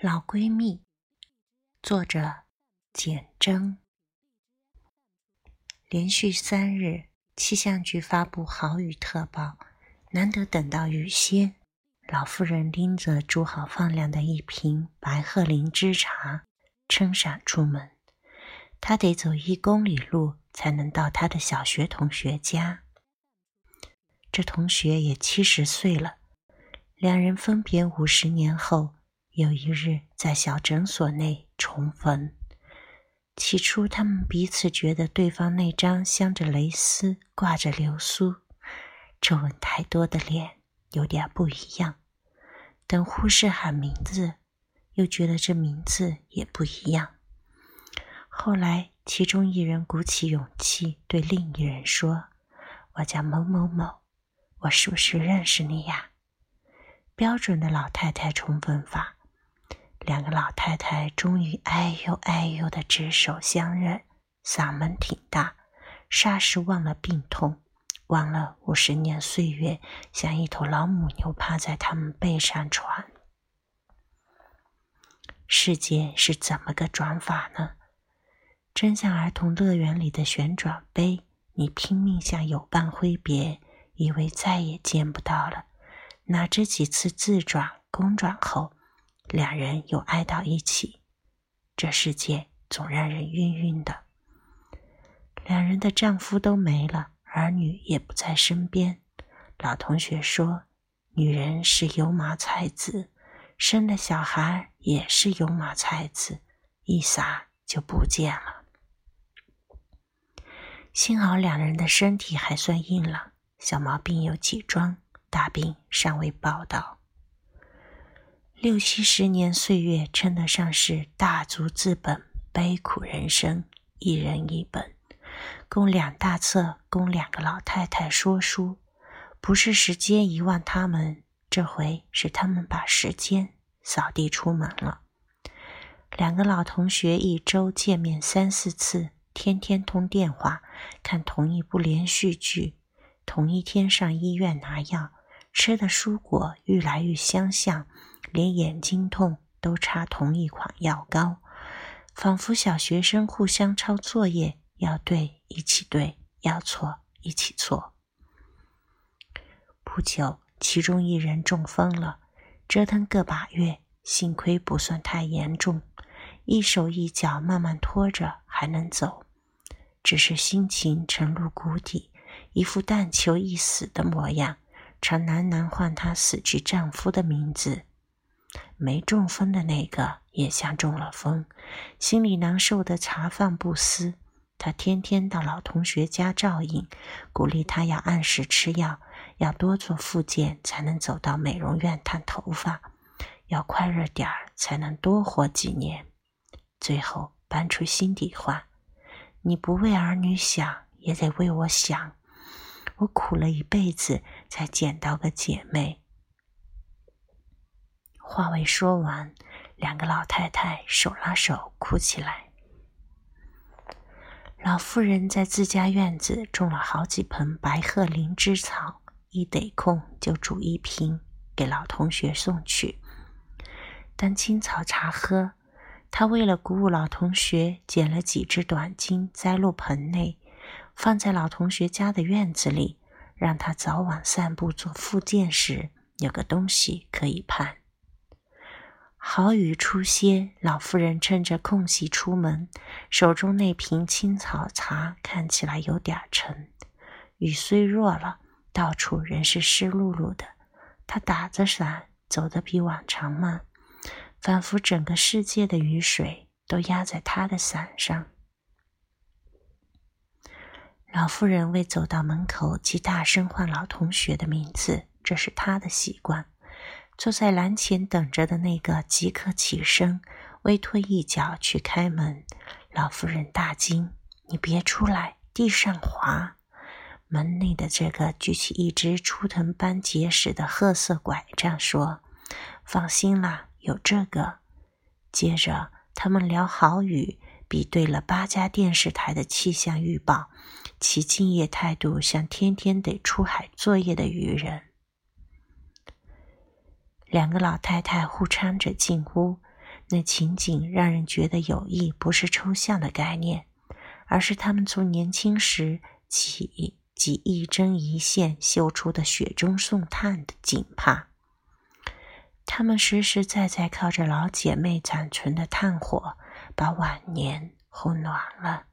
老闺蜜，作者简真。连续三日，气象局发布豪雨特报，难得等到雨歇，老妇人拎着煮好放凉的一瓶白鹤灵芝茶，撑伞出门。她得走一公里路才能到她的小学同学家。这同学也七十岁了，两人分别五十年后。有一日，在小诊所内重逢。起初，他们彼此觉得对方那张镶着蕾丝、挂着流苏、皱纹太多的脸有点不一样。等护士喊名字，又觉得这名字也不一样。后来，其中一人鼓起勇气对另一人说：“我叫某某某，我是不是认识你呀？”标准的老太太重逢法。两个老太太终于哎呦哎呦的执手相认，嗓门挺大，霎时忘了病痛，忘了五十年岁月像一头老母牛趴在他们背上喘。世界是怎么个转法呢？真像儿童乐园里的旋转杯，你拼命向友伴挥别，以为再也见不到了，哪知几次自转、公转后。两人又挨到一起，这世界总让人晕晕的。两人的丈夫都没了，儿女也不在身边。老同学说：“女人是油麻菜籽，生了小孩也是油麻菜籽，一撒就不见了。”幸好两人的身体还算硬朗，小毛病有几桩，大病尚未报道。六七十年岁月，称得上是大足资本，悲苦人生，一人一本，供两大册，供两个老太太说书。不是时间遗忘他们，这回是他们把时间扫地出门了。两个老同学一周见面三四次，天天通电话，看同一部连续剧，同一天上医院拿药，吃的蔬果愈来愈相像。连眼睛痛都擦同一款药膏，仿佛小学生互相抄作业，要对一起对，要错一起错。不久，其中一人中风了，折腾个把月，幸亏不算太严重，一手一脚慢慢拖着还能走，只是心情沉入谷底，一副但求一死的模样，常喃喃唤她死去丈夫的名字。没中风的那个也像中了风，心里难受的茶饭不思。他天天到老同学家照应，鼓励他要按时吃药，要多做复健才能走到美容院烫头发，要快热点儿才能多活几年。最后搬出心底话：“你不为儿女想，也得为我想。我苦了一辈子，才捡到个姐妹。”话未说完，两个老太太手拉手哭起来。老妇人在自家院子种了好几盆白鹤灵芝草，一得空就煮一瓶给老同学送去当青草茶喝。她为了鼓舞老同学，捡了几只短茎栽入盆内，放在老同学家的院子里，让他早晚散步做复健时有个东西可以盼。好雨初歇，老妇人趁着空隙出门，手中那瓶青草茶看起来有点沉。雨虽弱了，到处仍是湿漉漉的。她打着伞，走得比往常慢，仿佛整个世界的雨水都压在她的伞上。老妇人未走到门口，即大声唤老同学的名字，这是她的习惯。坐在栏前等着的那个即刻起身，微推一脚去开门。老妇人大惊：“你别出来，地上滑！”门内的这个举起一只出藤般结实的褐色拐杖，说：“放心啦，有这个。”接着，他们聊好雨，比对了八家电视台的气象预报，其敬业态度像天天得出海作业的渔人。两个老太太互搀着进屋，那情景让人觉得友谊不是抽象的概念，而是他们从年轻时起即一针一线绣出的雪中送炭的锦帕。他们实实在在靠着老姐妹攒存的炭火，把晚年烘暖了。